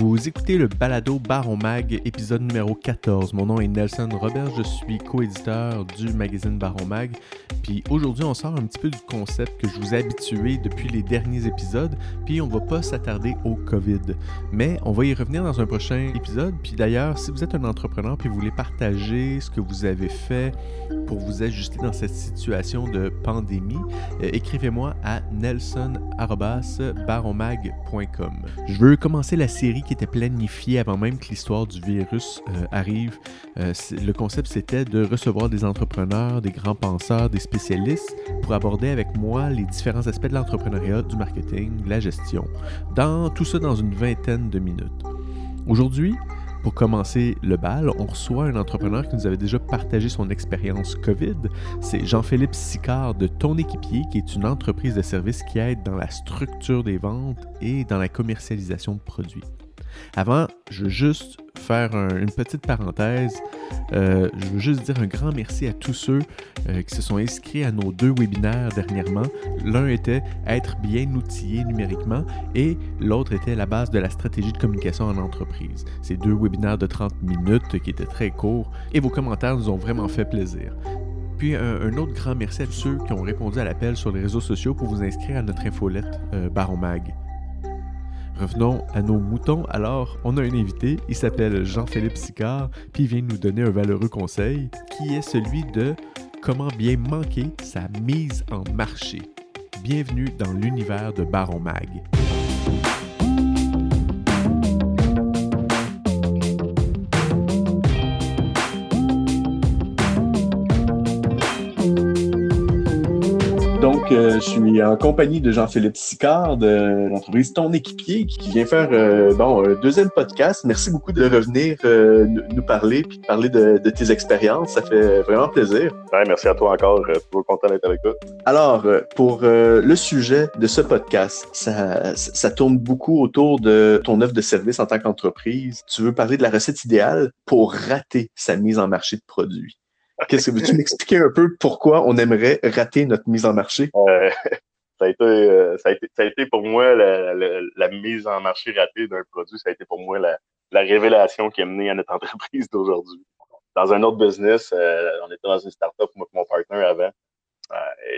Vous écoutez le balado Baron Mag, épisode numéro 14. Mon nom est Nelson Robert, je suis coéditeur du magazine Baron Mag. Puis aujourd'hui, on sort un petit peu du concept que je vous ai habitué depuis les derniers épisodes. Puis on va pas s'attarder au COVID. Mais on va y revenir dans un prochain épisode. Puis d'ailleurs, si vous êtes un entrepreneur puis vous voulez partager ce que vous avez fait pour vous ajuster dans cette situation de pandémie, euh, écrivez-moi à nelson.baronmag.com. Je veux commencer la série qui était planifiée avant même que l'histoire du virus euh, arrive. Euh, le concept, c'était de recevoir des entrepreneurs, des grands penseurs, des spécialistes pour aborder avec moi les différents aspects de l'entrepreneuriat, du marketing, de la gestion. Dans tout ça dans une vingtaine de minutes. Aujourd'hui, pour commencer le bal, on reçoit un entrepreneur qui nous avait déjà partagé son expérience COVID. C'est Jean-Philippe Sicard de Ton Équipier, qui est une entreprise de services qui aide dans la structure des ventes et dans la commercialisation de produits. Avant, je veux juste faire une petite parenthèse. Euh, je veux juste dire un grand merci à tous ceux euh, qui se sont inscrits à nos deux webinaires dernièrement. L'un était être bien outillé numériquement et l'autre était la base de la stratégie de communication en entreprise. Ces deux webinaires de 30 minutes qui étaient très courts et vos commentaires nous ont vraiment fait plaisir. Puis un, autre grand merci à tous ceux qui ont répondu à l'appel sur les réseaux sociaux pour vous inscrire à notre infolette euh, Baron Mag. Revenons à nos moutons. Alors, on a un invité, il s'appelle Jean-Philippe Sicard, puis il vient nous donner un valeureux conseil qui est celui de comment bien manquer sa mise en marché. Bienvenue dans l'univers de Baron Mag. Je suis en compagnie de Jean-Philippe Sicard de l'entreprise Ton Équipier qui vient faire euh, bon, un deuxième podcast. Merci beaucoup de revenir euh, nous parler puis de parler de, tes expériences. Ça fait vraiment plaisir. merci à toi encore. Euh, toujours content d'être avec toi. Alors, pour le sujet de ce podcast, ça, ça tourne beaucoup autour de ton offre de service en tant qu'entreprise. Tu veux parler de la recette idéale pour rater sa mise en marché de produits. Qu'est-ce que veux-tu m'expliquer un peu pourquoi on aimerait rater notre mise en marché? Euh, ça, a été, euh, ça, a été, ça a été pour moi la, la, mise en marché ratée d'un produit, ça a été pour moi la, la révélation qui a mené à notre entreprise d'aujourd'hui. Dans un autre business, euh, on était dans une startup, moi et mon partenaire avant.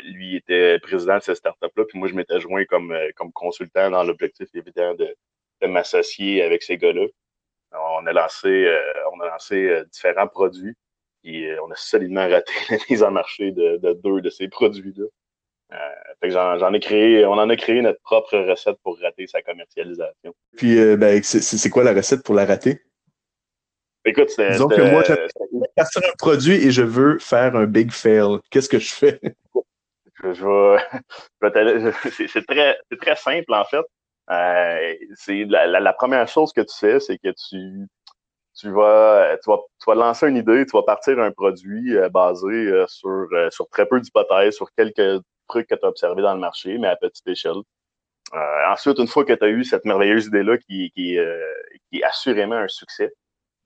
lui était président de cette startup-là, puis moi, je m'étais joint comme, comme consultant dans l'objectif évident de, de m'associer avec ces gars-là. On a lancé, on a lancé différents produits. Et euh, on a solidement raté la mise en marché de, deux de ces produits-là. Euh, j'en ai créé, on en a créé notre propre recette pour rater sa commercialisation. Puis, euh, ben, c'est quoi la recette pour la rater? Écoute, c'est. Disons que moi, j'ai un produit et je veux faire un big fail. Qu'est-ce que je fais? Je, c'est très, très simple, en fait. c'est la, première chose que tu fais, c'est que tu, tu vas, tu vas, tu vas lancer une idée, tu vas partir un produit euh, basé euh, sur, euh, sur très peu d'hypothèses, sur quelques trucs que tu as observés dans le marché, mais à petite échelle. ensuite, une fois que tu as eu cette merveilleuse idée-là qui, qui, qui est assurément un succès,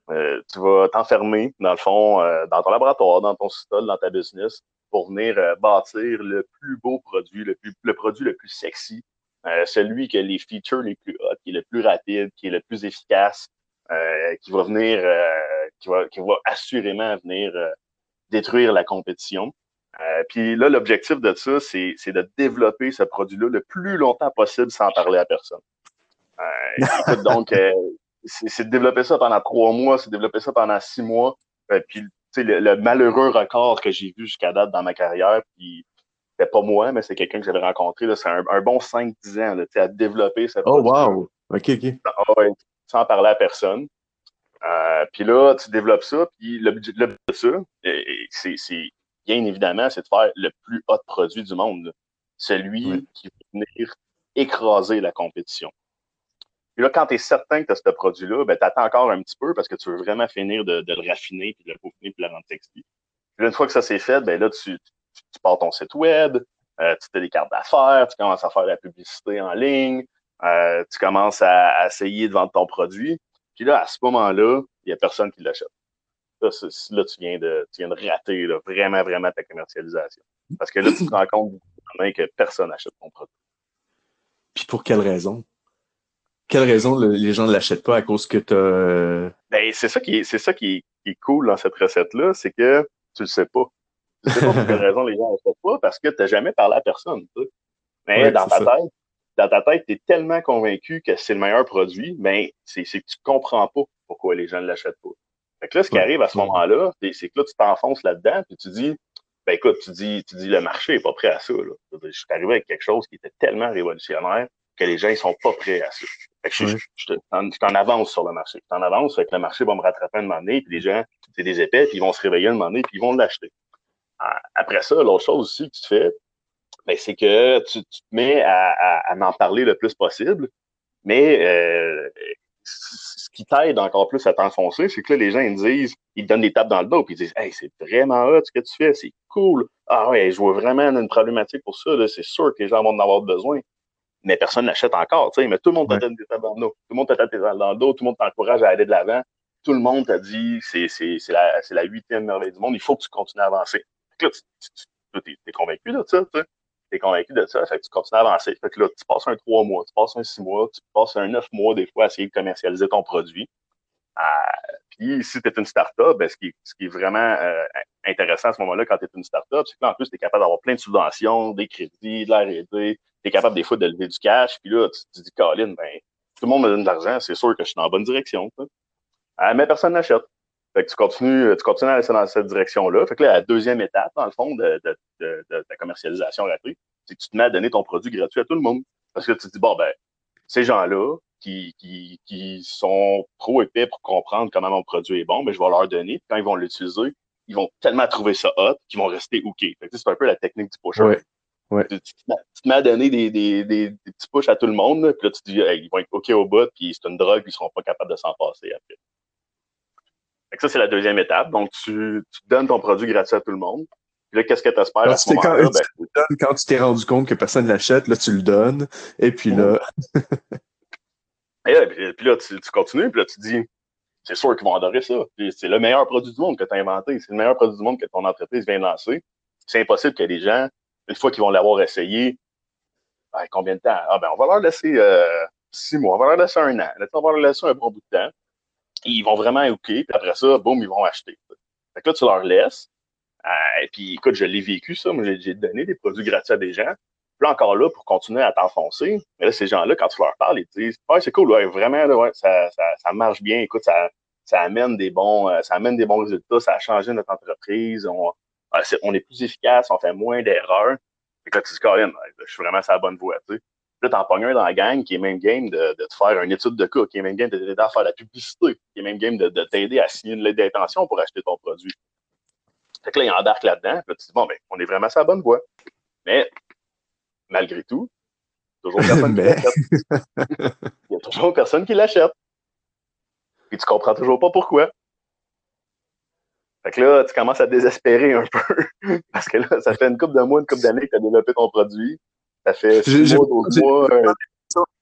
tu vas t'enfermer, dans le fond, dans ton laboratoire, dans ton stall, dans ta business, pour venir bâtir le plus beau produit, le, plus, le produit le plus sexy, celui qui a les features les plus hot, qui est le plus rapide, qui est le plus efficace, euh, qui va venir, euh, qui, va, qui va assurément venir euh, détruire la compétition. puis là, l'objectif de ça, c'est de développer ce produit-là le plus longtemps possible sans parler à personne. donc, c'est de développer ça pendant trois mois, c'est de développer ça pendant six mois. puis, le, le malheureux record que j'ai vu jusqu'à date dans ma carrière, puis c'était pas moi, mais c'est quelqu'un que j'avais rencontré, c'est un, un, bon 5-10 ans là, à développer ce Oh, wow! OK, OK. Ah sans parler à personne. Euh, puis là, tu développes ça, puis le but, de ça, c'est bien évidemment, c'est de faire le plus haut produit du monde. Celui qui va venir écraser la compétition. Puis là, quand tu es certain que tu as ce produit-là, ben, tu attends encore un petit peu parce que tu veux vraiment finir de, le raffiner, puis de le peaufiner, puis de le rendre sexy. Puis une fois que ça c'est fait, ben là, tu, tu, pars ton site web, euh, tu fais des cartes d'affaires, tu commences à faire la publicité en ligne, euh, tu commences à, essayer de vendre ton produit. Puis là, à ce moment-là, il n'y a personne qui l'achète. Là, là, tu viens de, tu viens de rater vraiment, vraiment ta commercialisation. Parce que là, tu te rends compte que personne n'achète ton produit. Puis pour quelle raison? quelle raison les gens ne l'achètent pas à cause que tu as. Ben, c'est ça qui est, c'est ça qui est, cool dans cette recette-là, c'est que tu le sais pas. Tu sais pas pour quelle raison les gens ne l'achètent pas parce que tu n'as jamais parlé à personne. Mais dans ta tête, dans ta tête, tu es tellement convaincu que c'est le meilleur produit, mais c'est que tu comprends pas pourquoi les gens ne l'achètent pas. Fait que là, ce qui arrive à ce moment-là, c'est que là, tu t'enfonces là-dedans, puis tu dis, ben écoute, tu dis, tu dis le marché est pas prêt à ça. Là. Je suis arrivé avec quelque chose qui était tellement révolutionnaire que les gens ils sont pas prêts à ça. Fait que je, je, t'en avance sur le marché. Je t'en avance, fait que le marché va me rattraper un moment donné, puis les gens, c'est des épais, puis ils vont se réveiller un moment donné, puis ils vont l'acheter. Après ça, l'autre chose aussi que tu fais, ben, c'est que tu, te mets à, à, à, en parler le plus possible, mais euh, ce qui t'aide encore plus à t'enfoncer, c'est que là, les gens, ils disent, ils te donnent des tapes dans le dos, puis ils disent, hey, c'est vraiment hot ce que tu fais, c'est cool. Ah ouais, je vois vraiment une problématique pour ça, c'est sûr que les gens vont en avoir besoin. Mais personne n'achète encore, tu sais, mais tout le monde te donne des tapes dans le dos. Tout le monde te tape des tapes dans le dos, tout le monde t'encourage à aller de l'avant. Tout le monde t'a dit, c'est, c'est, c'est la, c'est la huitième merveille du monde, il faut que tu continues à avancer. Là, tu, es, convaincu de ça, tu sais tu es convaincu de ça, fait que tu continues à avancer. Fait que là, tu passes un trois mois, tu passes un six mois, tu passes un neuf mois des fois à essayer de commercialiser ton produit. Puis si tu es une startup, ben, ce, qui, ce qui est vraiment euh, intéressant à ce moment-là quand tu es une startup, c'est que là, en plus, tu es capable d'avoir plein de subventions, des crédits, de la R&D, tu es capable des fois de lever du cash, puis là, tu te dis, Colin, ben, tout le monde me donne de l'argent, c'est sûr que je suis dans la bonne direction. Euh, mais personne n'achète. Fait que tu continues, tu continues à aller dans cette direction-là. Fait que là, la deuxième étape, dans le fond, de, de, de, de ta commercialisation rapide, c'est que tu te mets à donner ton produit gratuit à tout le monde. Parce que tu te dis, bon, ben, ces gens-là qui, qui, qui sont trop épais pour comprendre comment mon produit est bon, ben, je vais leur donner. Quand ils vont l'utiliser, ils vont tellement trouver ça hot qu'ils vont rester OK. c'est un peu la technique du pusher. Ouais. Ouais. Tu, te mets à donner des, des, des, petits pushs à tout le monde, puis là, tu te dis, ils vont être OK au bout, puis c'est une drogue, puis ils seront pas capables de s'en passer après ça, c'est la deuxième étape. Donc, tu, tu, donnes ton produit gratuit à tout le monde. Puis là, qu'est-ce que tu espères à ce moment-là? Ben, quand, tu t'es rendu compte que personne ne l'achète, là, tu le donnes. Et puis là. et puis, là, tu, continues, puis là, tu dis, c'est sûr qu'ils vont adorer ça. C'est le meilleur produit du monde que tu as inventé. C'est le meilleur produit du monde que ton entreprise vient de lancer. C'est impossible que les gens, une fois qu'ils vont l'avoir essayé, ben, combien de temps? Ah ben, on va leur laisser euh, six mois, on va leur laisser un an. on va leur laisser un bon bout de temps ils vont vraiment OK, puis après ça, boum, ils vont acheter. Fait que là, tu leur laisses. Euh, et puis, écoute, je l'ai vécu, ça. Moi, j'ai donné des produits gratuits à des gens. Puis là, encore là, pour continuer à t'enfoncer. Mais là, ces gens-là, quand tu leur parles, ils te disent Ouais, c'est cool, ouais, vraiment, ouais, ça, ça, marche bien. Écoute, ça, ça amène des bons, euh, ça amène des bons résultats, ça a changé notre entreprise. On, est, on est plus efficace, on fait moins d'erreurs. Fait que là, tu dis, Colin, je suis vraiment sur la bonne voie, tu sais. Là, t'en pognes un dans la gang qui est même game de, de, te faire une étude de cas, qui est même game de t'aider faire la publicité, qui est même game de, de t'aider à signer une lettre d'intention pour acheter ton produit. Fait que là, il embarque là-dedans. Là, tu te dis, bon, ben, on est vraiment sur la bonne voie. Mais, malgré tout, toujours personne qui l'achète. Il y a toujours personne qui l'achète. Puis tu comprends toujours pas pourquoi. Fait que là, tu commences à désespérer un peu. Parce que là, ça fait une couple de mois, une couple d'années que tu as développé ton produit. Ça fait euh.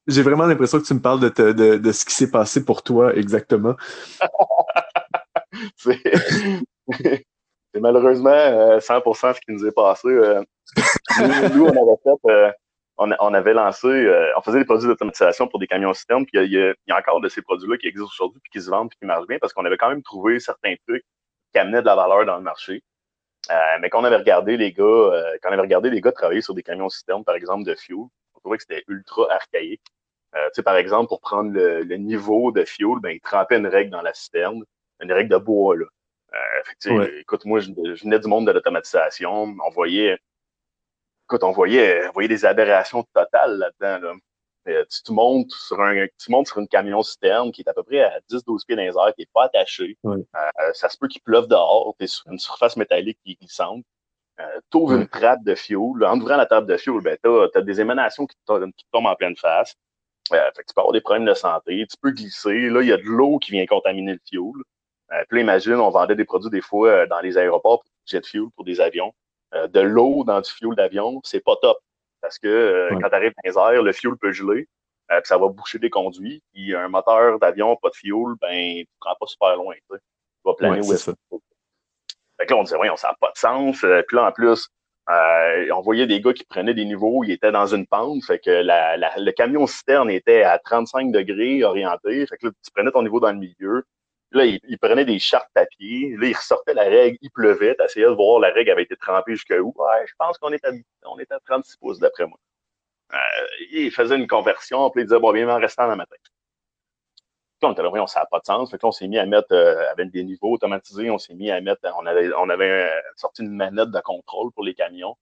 J'ai vraiment l'impression que tu me parles de, de, de ce qui s'est passé pour toi exactement. c'est malheureusement 100% euh, ce qui nous est passé. Euh. nous, on avait fait, on, on, avait lancé, on faisait des produits d'automatisation pour des camions systèmes, puis il y, a encore de ces produits-là qui existent aujourd'hui, puis qui se vendent, puis qui marchent bien, parce qu'on avait quand même trouvé certains trucs qui amenaient de la valeur dans le marché. Euh, mais quand on avait regardé les gars, euh, quand on avait regardé les gars travailler sur des camions citernes, par exemple, de fuel, trouvait que c'était ultra archaïque. Euh, tu sais, par exemple, pour prendre le, niveau de fuel, ben, ils trempaient une règle dans la citerne, une règle de bois, là. Euh, Écoute, moi, je, venais du monde de l'automatisation. On voyait, écoute, on voyait, on voyait des aberrations totales là-dedans, là. Euh, tu, montes sur un, tu montes sur une camion citerne qui est à peu près à 10-12 pieds dans les airs, qui n'est pas attaché. Euh, ça se peut qu'il pleuve dehors, tu es sur une surface métallique qui est glissante. Euh, tu ouvres une trappe de fioul. En ouvrant la trappe de fioul, ben, tu as, des émanations qui, qui, tombent en pleine face. Euh, fait que tu peux avoir des problèmes de santé. Tu peux glisser. Là, il y a de l'eau qui vient contaminer le fioul. Euh, puis là, imagine, on vendait des produits des fois dans les aéroports pour jet fuel pour des avions. de l'eau dans du fuel d'avion, c'est pas top. Parce que euh, quand tu arrives dans les airs, le fuel peut geler, euh, puis ça va boucher des conduits. Puis un moteur d'avion, pas de fuel, ben, tu ne prends pas super loin. Tu vas planer où est-ce Fait que là, on disait, oui, ça n'a pas de sens. Euh, puis là, en plus, Euh, on voyait des gars qui prenaient des niveaux, ils étaient dans une pente, fait que la, le camion citerne était à 35 degrés orienté, fait que là, tu prenais ton niveau dans le milieu. Là, ils, prenaient des chartes papier, là, ils ressortaient la règle, il pleuvait, t'essayais de voir la règle avait été trempée jusqu'à où? Ouais, je pense qu'on est à, on est à 36 pouces d'après moi. Euh, ils faisaient une conversion, puis ils disaient, bon, bien, en restant dans la matin on était là, ça n'a pas de sens. Fait on s'est mis à mettre, euh, avec des niveaux automatisés, on s'est mis à mettre, on avait, euh, sorti une manette de contrôle pour les camions.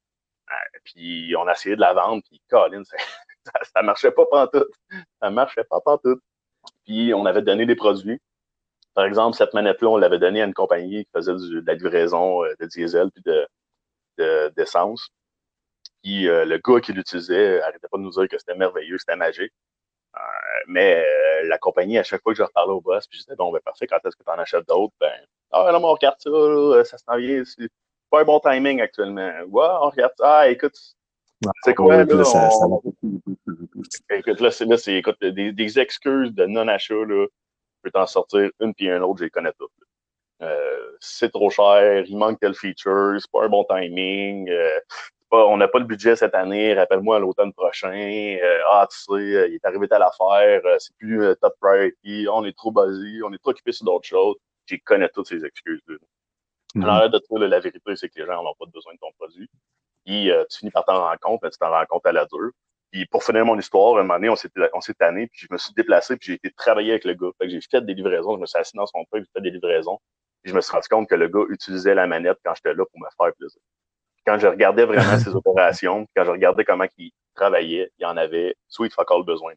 Euh, puis on a essayé de la vendre, puis Colin, ça, ça, marchait pas pantoute. Ça marchait pas pantoute. Puis on avait donné des produits. Par exemple, cette manette-là, on l'avait donnée à une compagnie qui faisait de la livraison de diesel puis de, d'essence. puis le gars qui l'utilisait arrêtait pas de nous dire que c'était merveilleux, c'était magique. Euh, mais euh, la compagnie, à chaque fois que je reparlais au boss, puis je disais, bon, ben parfait, quand est-ce que tu en achètes d'autres? Ben, ah, non, mais on regarde ça, ça s'en vient, c'est pas un bon timing actuellement. Ouais, on regarde ça, ah, écoute, c'est quoi, là? Écoute, là, c'est, là, c'est, écoute, des, des, excuses de non-achat, là, je peux t'en sortir une puis un autre, je les connais toutes. Euh, c'est trop cher, il manque tel feature, c'est pas un bon timing, euh, on n'a pas le budget cette année, rappelle-moi l'automne prochain. Euh, ah, tu sais, euh, il est arrivé à l'affaire, euh, c'est plus top priority, on est trop basé, on est trop occupé sur d'autres choses. J'y connais toutes ces excuses-là. Mm Alors, de toi, la vérité, c'est que les gens n'ont pas besoin de ton produit. Puis, tu finis par t'en rendre compte, mais tu t'en rends compte à la dure. Puis, pour finir mon histoire, un moment donné, on s'est, on s'est tanné, puis je me suis déplacé, puis j'ai été travailler avec le gars. Fait que j'ai fait des livraisons, je me suis assis dans son truc, j'ai fait des livraisons. Puis, je me suis rendu compte que le gars utilisait la manette quand j'étais là pour me faire plaisir quand je regardais vraiment ses opérations, quand je regardais comment il travaillait, il y en avait sweet fuck all besoin.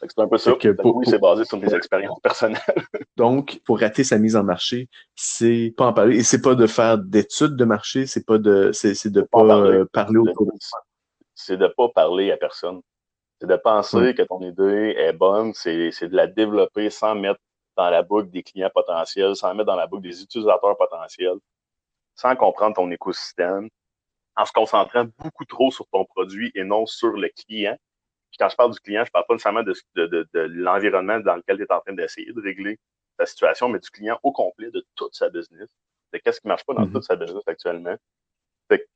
C'est un peu ça. Que pour, oui, c'est basé sur mes expériences personnelles. Donc, pour rater sa mise en marché, c'est pas en parler. Et c'est pas de faire d'études de marché, c'est pas de, c'est, de pas, parler, parler autour de C'est de pas parler à personne. C'est de penser que ton idée est bonne, c'est de la développer sans mettre dans la boucle des clients potentiels, sans mettre dans la boucle des utilisateurs potentiels sans comprendre ton écosystème, en se concentrant beaucoup trop sur ton produit et non sur le client. Puis quand je parle du client, je parle pas nécessairement de, de, de, l'environnement dans lequel tu es en train d'essayer de régler ta situation, mais du client au complet de toute sa business. De qu'est-ce qui marche pas dans mm-hmm. toute sa business actuellement. Fait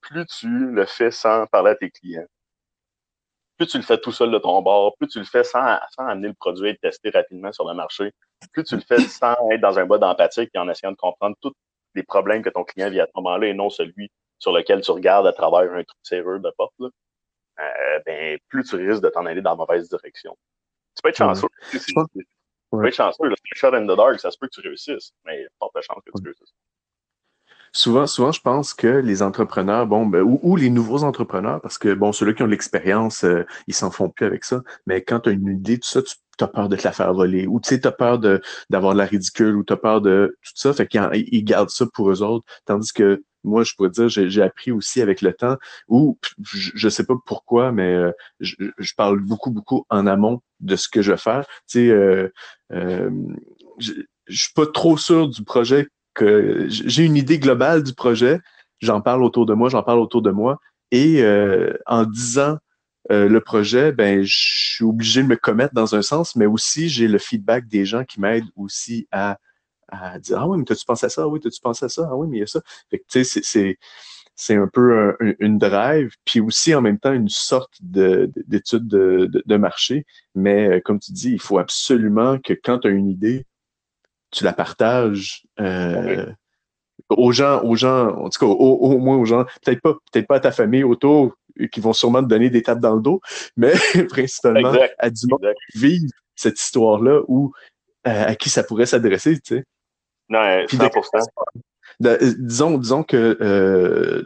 plus tu le fais sans parler à tes clients, plus tu le fais tout seul de ton bord, plus tu le fais sans, sans amener le produit et le tester rapidement sur le marché, plus tu le fais sans être dans un mode empathique et en essayant de comprendre tout des problèmes que ton client vit à ce moment-là et non celui sur lequel tu regardes à travers un truc serrure de porte, euh, ben, plus tu risques de t'en aller dans la mauvaise direction. Tu peux être chanceux. Tu peux être chanceux. Le shot in the dark, ça se peut que tu réussisses, mais il y a forte chance que tu réussisses. Souvent, souvent, je pense que les entrepreneurs, bon, ben, ou, les nouveaux entrepreneurs, parce que bon, ceux-là qui ont de l'expérience, euh, ils s'en font plus avec ça. Mais quand tu as une idée, tout ça, tu as peur de te la faire voler, ou tu sais, as peur d'avoir de, la ridicule, ou tu as peur de tout ça. Fait qu'ils gardent ça pour eux autres. Tandis que moi, je pourrais dire, j'ai appris aussi avec le temps, ou je, ne sais pas pourquoi, mais euh, je, parle beaucoup, beaucoup en amont de ce que je vais faire. Tu sais, euh, je, je suis pas trop sûr du projet j'ai une idée globale du projet, j'en parle autour de moi, j'en parle autour de moi, et en disant euh, le projet, ben, je suis obligé de me commettre dans un sens, mais aussi j'ai le feedback des gens qui m'aident aussi à, à dire Ah oui, mais t'as-tu pensé à ça? Ah oui, t'as-tu pensé à ça? Ah oui, mais il y a ça. Fait que tu sais, c'est c'est un peu une drive, puis aussi en même temps une sorte d'étude de, de, de, marché. Mais euh, comme tu dis, il faut absolument que quand tu as une idée, tu la partages euh, aux gens, aux gens, en tout cas au, moins aux gens, peut-être pas, peut-être pas à ta famille autour, qui vont sûrement te donner des tapes dans le dos, mais principalement à du monde qui vivent cette histoire-là ou euh, à qui ça pourrait s'adresser, tu sais. Non, 100%. Euh, disons, disons que euh,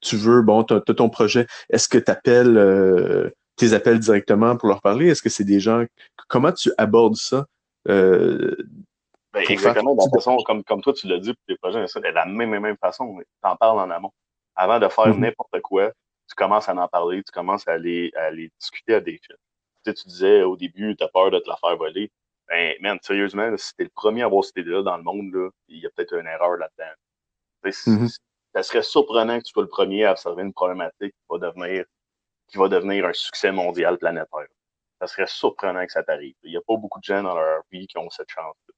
tu veux, bon, tu as, ton projet, est-ce que tu appelles tes appels directement pour leur parler? Est-ce que c'est des gens. Comment tu abordes ça? Ben, exactement, de la façon, comme, comme toi, tu l'as dit pour tes projets, c'est de la même, même façon, tu en parles en amont. Avant de faire mm-hmm. n'importe quoi, tu commences à en parler, tu commences à aller, à aller discuter à des gens. Tu, sais, tu disais au début, tu as peur de te la faire voler. Ben, man, sérieusement, si t'es le premier à avoir cette idée-là dans le monde, là, il y a peut-être une erreur là-dedans. Mm-hmm. Ça serait surprenant que tu sois le premier à observer une problématique qui va devenir, qui va devenir un succès mondial planétaire. Ça serait surprenant que ça t'arrive. Il n'y a pas beaucoup de gens dans leur vie qui ont cette chance-là.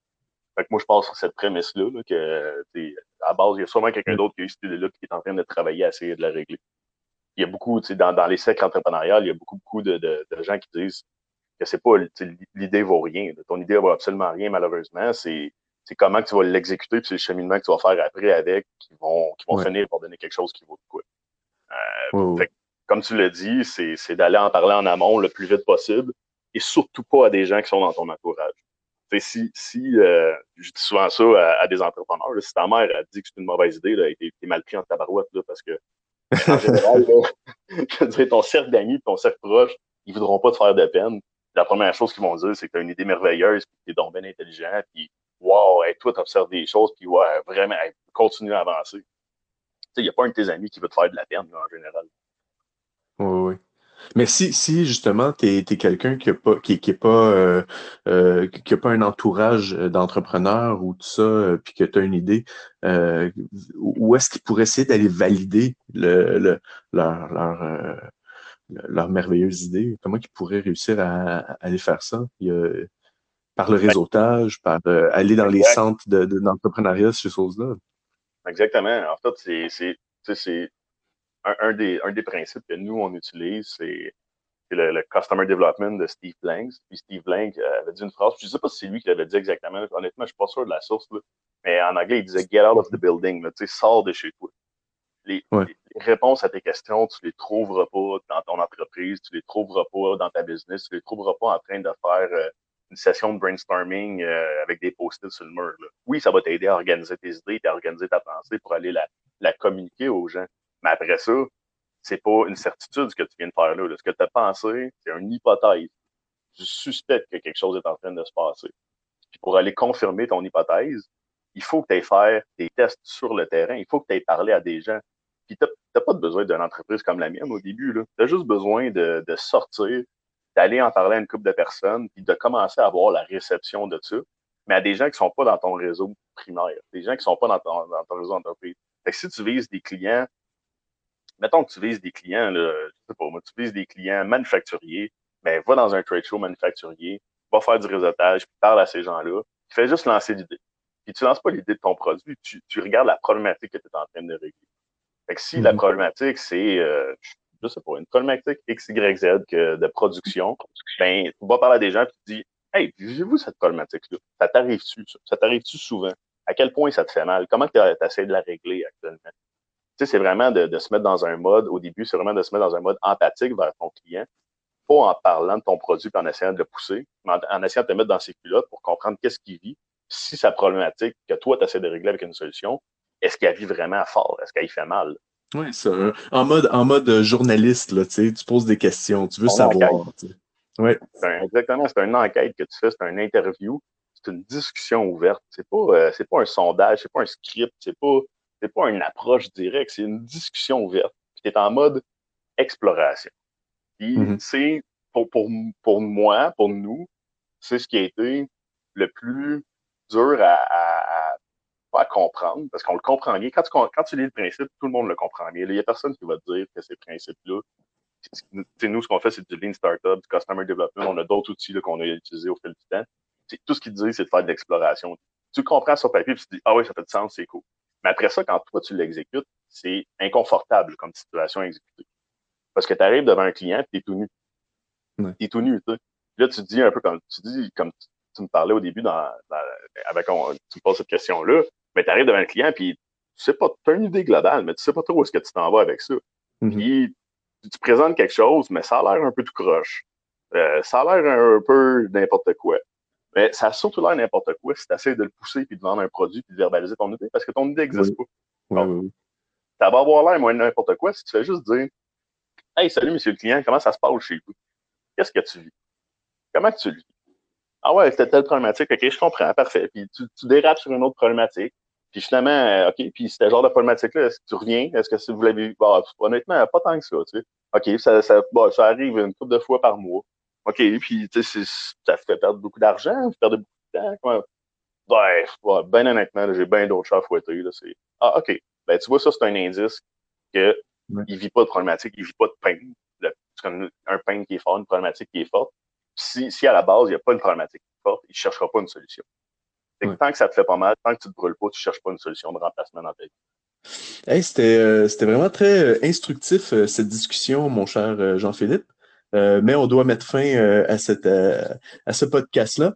Fait que moi, je pense sur cette prémisse-là, là, que, à base, il y a sûrement quelqu'un d'autre qui a eu cette idée-là qui est en train de travailler à essayer de la régler. Il y a beaucoup, dans, dans les cercles entrepreneuriales, il y a beaucoup, beaucoup de, de, de gens qui disent que c'est pas, l'idée vaut rien. Ton idée vaut absolument rien, malheureusement. C'est, comment tu vas l'exécuter, puis c'est le cheminement que tu vas faire après avec qui vont, qui vont finir par donner quelque chose qui vaut de quoi. Euh, fait, comme tu l'as dit, c'est, c'est d'aller en parler en amont le plus vite possible et surtout pas à des gens qui sont dans ton entourage si, si euh, je dis souvent ça à, des entrepreneurs, si ta mère a dit que c'est une mauvaise idée, là, t'es, mal pris en tabarouette, là, parce que en général, je dirais, ton cercle d'amis, ton cercle proche, ils voudront pas te faire de peine. La première chose qu'ils vont dire, c'est que tu as une idée merveilleuse, puis que es donc bien intelligent, puis wow, hey, toi, tu observes des choses, puis ouais, vraiment, continue à avancer. Il n'y a pas un de tes amis qui veut te faire de la peine, en général. Oui, oui. Mais si, si justement, tu es, quelqu'un qui n'a pas, qui, qui pas, euh, euh, qui a pas un entourage d'entrepreneurs ou tout ça, euh, puis que tu as une idée, où est-ce qu'ils pourraient essayer d'aller valider le, le, leur, leur, leur merveilleuse idée? Comment ils pourraient réussir à, aller faire ça? par le ben réseautage, par aller dans les centres d'entrepreneuriat, de, ces choses-là. Exactement. En fait, c'est un, des, un des principes que nous, on utilise, c'est le, Customer Development de Steve Blank. Puis Steve Blank euh, avait dit une phrase, je ne sais pas si c'est lui qui l'avait dit exactement, honnêtement, je ne suis pas sûr de la source, mais en anglais, il disait « Get out of the building là, », sors de chez toi. Les, réponses à tes questions, tu ne les trouveras pas dans ton entreprise, tu ne les trouveras pas dans ta business, tu ne les trouveras pas en train de faire euh, une session de brainstorming euh, avec des post-it sur le mur. Oui, ça va t'aider à organiser tes idées, à organiser ta pensée pour aller la, la communiquer aux gens. Mais après ça, c'est pas une certitude ce que tu viens de faire là. Ce que tu as pensé, c'est une hypothèse. Tu suspectes que quelque chose est en train de se passer. Puis pour aller confirmer ton hypothèse, il faut que tu ailles faire des tests sur le terrain. Il faut que tu ailles parler à des gens. Puis tu n'as pas besoin d'une entreprise comme la mienne au début. Tu as juste besoin de, sortir, d'aller en parler à une couple de personnes, puis de commencer à avoir la réception de ça, mais à des gens qui sont pas dans ton réseau primaire, des gens qui sont pas dans ton, dans ton réseau d'entreprise. Si tu vises des clients mettons que tu vises des clients, là, je sais pas moi, tu vises des clients manufacturiers, ben, va dans un trade show manufacturier, va faire du réseautage, puis parle à ces gens-là, tu fais juste lancer l'idée. Puis tu lances pas l'idée de ton produit, tu, tu regardes la problématique que tu es en train de régler. Fait que si la mm-hmm. problématique, c'est, euh, je sais pas, une problématique X, Y, Z que de production, ben, tu vas parler à des gens, puis tu dis, hey, vivez-vous cette problématique-là? Ça t'arrive-tu, ça? Ça t'arrive-tu souvent? À quel point ça te fait mal? Comment tu essaies de la régler actuellement? Sais, c'est vraiment de, se mettre dans un mode, au début, c'est vraiment de se mettre dans un mode empathique vers ton client, pas en parlant de ton produit et en essayant de le pousser, mais en, essayant de te mettre dans ses culottes pour comprendre qu'est-ce qu'il vit, si sa problématique que toi, tu essaies de régler avec une solution, est-ce qu'elle vit vraiment fort? Est-ce qu'elle fait mal? Oui, c'est en mode, en mode journaliste, là, tu poses des questions, tu veux savoir. Ouais. exactement, c'est une enquête que tu fais, c'est une interview, c'est une discussion ouverte. C'est pas, euh, c'est pas un sondage, c'est pas un script, c'est pas c'est pas une approche directe, c'est une discussion ouverte. Tu es en mode exploration. Puis mm-hmm. c'est pour, pour, pour moi, pour nous, c'est ce qui a été le plus dur à, à, à comprendre, parce qu'on le comprend bien. Quand tu, quand tu lis le principe, tout le monde le comprend bien. Il n'y a personne qui va te dire que ces principes-là, nous, ce qu'on fait, c'est du Lean Startup, du Customer Development. On a d'autres outils qu'on a utilisés au fil du temps. Tout ce qu'ils disent, c'est de faire de l'exploration. Tu comprends sur papier, puis tu te dis, ah oui, ça fait du sens, c'est cool. Mais après ça, quand toi, tu l'exécutes, c'est inconfortable comme situation à exécuter. Parce que tu arrives devant un client et tu es tout nu. Tu es tout nu, tu Là, tu dis un peu comme tu dis, comme tu, me parlais au début dans, avec tu me poses cette question-là, mais tu arrives devant un client puis tu sais pas, tu as une idée globale, mais tu sais pas trop où est-ce que tu t'en vas avec ça. Mm-hmm. Puis tu présentes quelque chose, mais ça a l'air un peu tout croche. Euh, ça a l'air un peu n'importe quoi. Mais ça a surtout l'air n'importe quoi si tu essaies de le pousser puis de vendre un produit puis de verbaliser ton idée parce que ton idée n'existe pas. Ça va avoir l'air moins n'importe quoi si tu fais juste dire Hey, salut, monsieur le client, comment ça se passe chez vous? Qu'est-ce que tu vis? Comment tu le vis? Ah ouais, c'était telle problématique, ok, je comprends, parfait. Puis tu, tu dérapes sur une autre problématique. Puis finalement, euh, OK, puis ce genre de problématique-là, est-ce que tu reviens? Est-ce que vous l'avez bah, honnêtement, pas tant que ça, tu sais. OK, ça, ça, bah, ça arrive une couple de fois par mois. OK, puis tu sais, ça fait perdre beaucoup d'argent, ça perd beaucoup de temps. Comment... Ouais, ouais, ben honnêtement, j'ai bien d'autres chats à fouetter. Là, ah, OK. Ben, tu vois, ça, c'est un indice qu'il ne vit pas de problématique, il vit pas de peine. C'est comme un peine qui est fort, une problématique qui est forte. Si, si à la base, il n'y a pas une problématique forte, il ne cherchera pas une solution. Tant que ça te fait pas mal, tant que tu te brûles pas, tu cherches pas une solution de remplacement dans ta vie. c'était, c'était vraiment très instructif, cette discussion, mon cher Jean-Philippe. Mais on doit mettre fin à, cette, à ce podcast-là.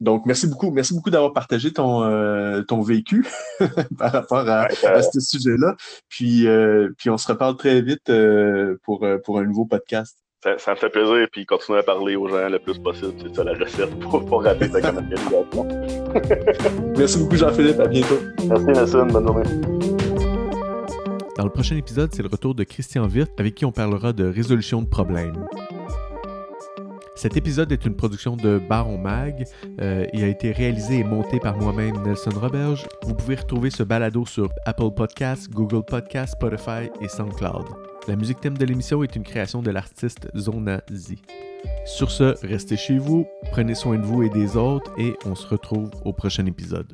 Donc, merci beaucoup. Merci beaucoup d'avoir partagé ton, euh, ton vécu par rapport à, ce sujet-là. Puis, euh, puis on se reparle très vite euh, pour, pour un nouveau podcast. Ça, me fait plaisir, puis continuer à parler aux gens le plus possible. C'est ça la recette pour, pour rater ta commercialisation. merci beaucoup, Jean-Philippe. À bientôt. Merci, Nassim. Bonne journée. Dans le prochain épisode, c'est le retour de Christian Wirth avec qui on parlera de résolution de problèmes. Cet épisode est une production de Baron Mag. Euh, il a été réalisé et monté par moi-même, Nelson Roberge. Vous pouvez retrouver ce balado sur Apple Podcasts, Google Podcasts, Spotify et SoundCloud. La musique thème de l'émission est une création de l'artiste Zona Z. Sur ce, restez chez vous, prenez soin de vous et des autres et on se retrouve au prochain épisode.